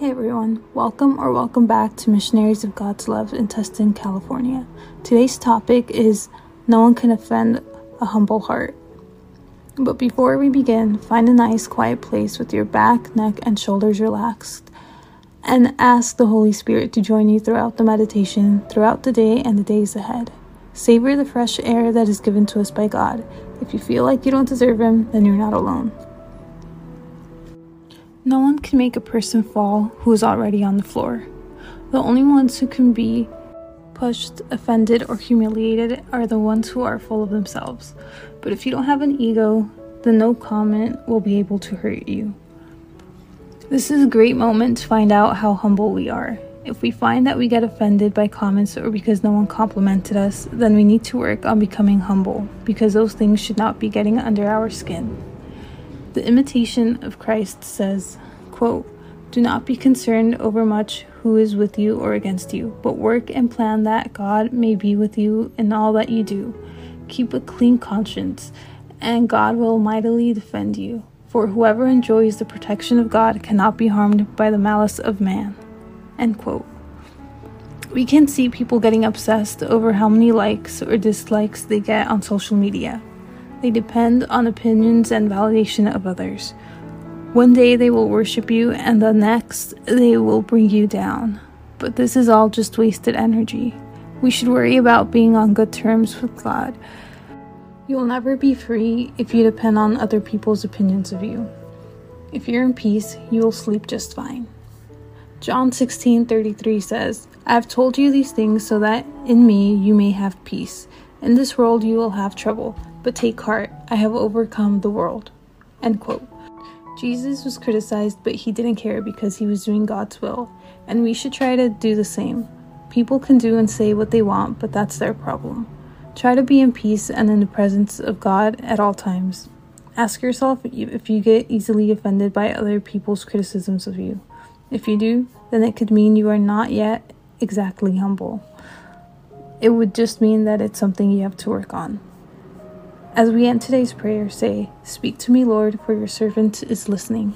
Hey everyone, welcome or welcome back to Missionaries of God's Love in Tustin, California. Today's topic is No one can offend a humble heart. But before we begin, find a nice quiet place with your back, neck, and shoulders relaxed and ask the Holy Spirit to join you throughout the meditation, throughout the day, and the days ahead. Savor the fresh air that is given to us by God. If you feel like you don't deserve Him, then you're not alone. No one can make a person fall who is already on the floor. The only ones who can be pushed, offended, or humiliated are the ones who are full of themselves. But if you don't have an ego, then no comment will be able to hurt you. This is a great moment to find out how humble we are. If we find that we get offended by comments or because no one complimented us, then we need to work on becoming humble because those things should not be getting under our skin. The imitation of Christ says, quote, Do not be concerned over much who is with you or against you, but work and plan that God may be with you in all that you do. Keep a clean conscience, and God will mightily defend you. For whoever enjoys the protection of God cannot be harmed by the malice of man. End quote. We can see people getting obsessed over how many likes or dislikes they get on social media. They depend on opinions and validation of others. One day they will worship you, and the next they will bring you down. But this is all just wasted energy. We should worry about being on good terms with God. You will never be free if you depend on other people's opinions of you. If you're in peace, you will sleep just fine. John 16:33 says, "I have told you these things so that in me you may have peace. In this world you will have trouble, but take heart, I have overcome the world. End quote. Jesus was criticized, but he didn't care because he was doing God's will, and we should try to do the same. People can do and say what they want, but that's their problem. Try to be in peace and in the presence of God at all times. Ask yourself if you get easily offended by other people's criticisms of you. If you do, then it could mean you are not yet exactly humble. It would just mean that it's something you have to work on. As we end today's prayer, say, Speak to me, Lord, for your servant is listening.